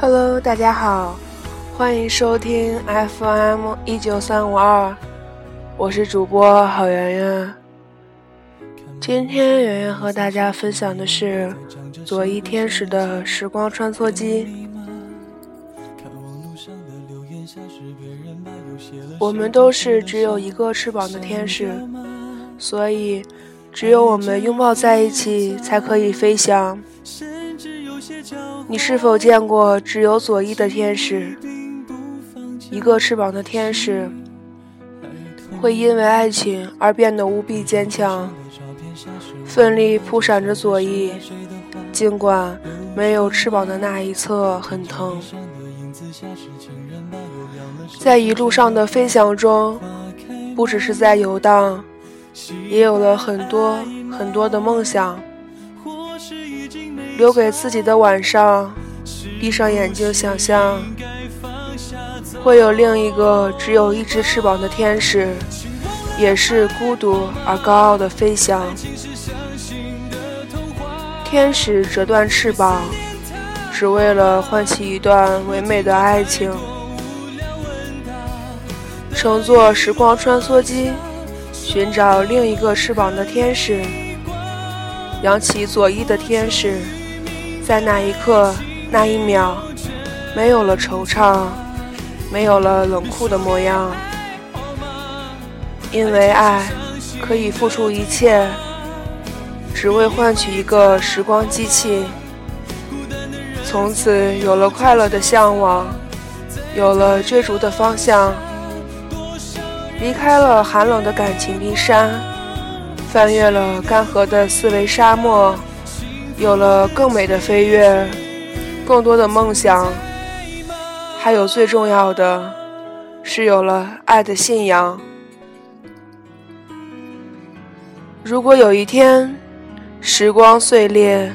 Hello，大家好，欢迎收听 FM 一九三五二，我是主播郝圆圆。今天圆圆和大家分享的是左翼天使的时光穿梭机。我们都是只有一个翅膀的天使，所以只有我们拥抱在一起，才可以飞翔。你是否见过只有左翼的天使？一个翅膀的天使会因为爱情而变得无比坚强，奋力扑闪着左翼，尽管没有翅膀的那一侧很疼。在一路上的飞翔中，不只是在游荡，也有了很多很多的梦想。留给自己的晚上，闭上眼睛想象，会有另一个只有一只翅膀的天使，也是孤独而高傲的飞翔。天使折断翅膀，只为了唤起一段唯美的爱情。乘坐时光穿梭机，寻找另一个翅膀的天使，扬起左翼的天使。在那一刻，那一秒，没有了惆怅，没有了冷酷的模样，因为爱可以付出一切，只为换取一个时光机器。从此有了快乐的向往，有了追逐的方向，离开了寒冷的感情冰山，翻越了干涸的思维沙漠。有了更美的飞跃，更多的梦想，还有最重要的，是有了爱的信仰。如果有一天时光碎裂，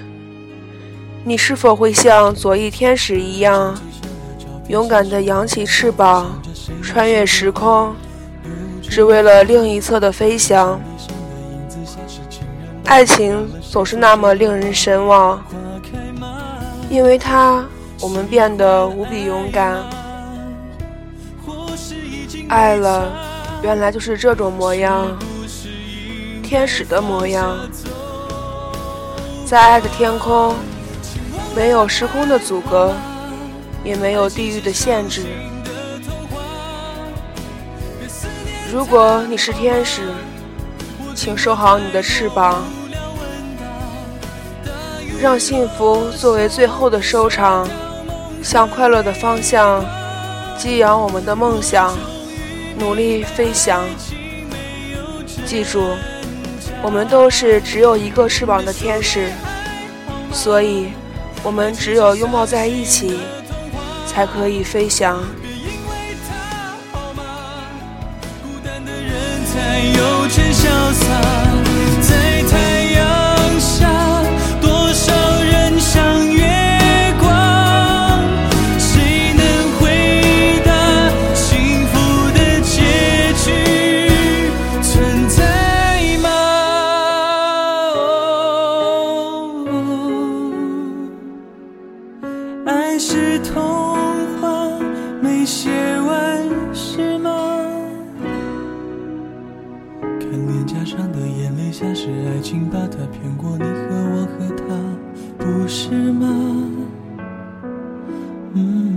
你是否会像左翼天使一样，勇敢地扬起翅膀，穿越时空，只为了另一侧的飞翔？爱情总是那么令人神往，因为它，我们变得无比勇敢。爱了，原来就是这种模样，天使的模样。在爱的天空，没有时空的阻隔，也没有地域的限制。如果你是天使，请收好你的翅膀。让幸福作为最后的收场，向快乐的方向激扬我们的梦想，努力飞翔。记住，我们都是只有一个翅膀的天使，所以，我们只有拥抱在一起，才可以飞翔。全潇洒在太阳下多少人赏月光谁能回答幸福的结局存在吗爱是童话没写脸颊上的眼泪像是爱情把它骗过你和我和他不是吗？嗯。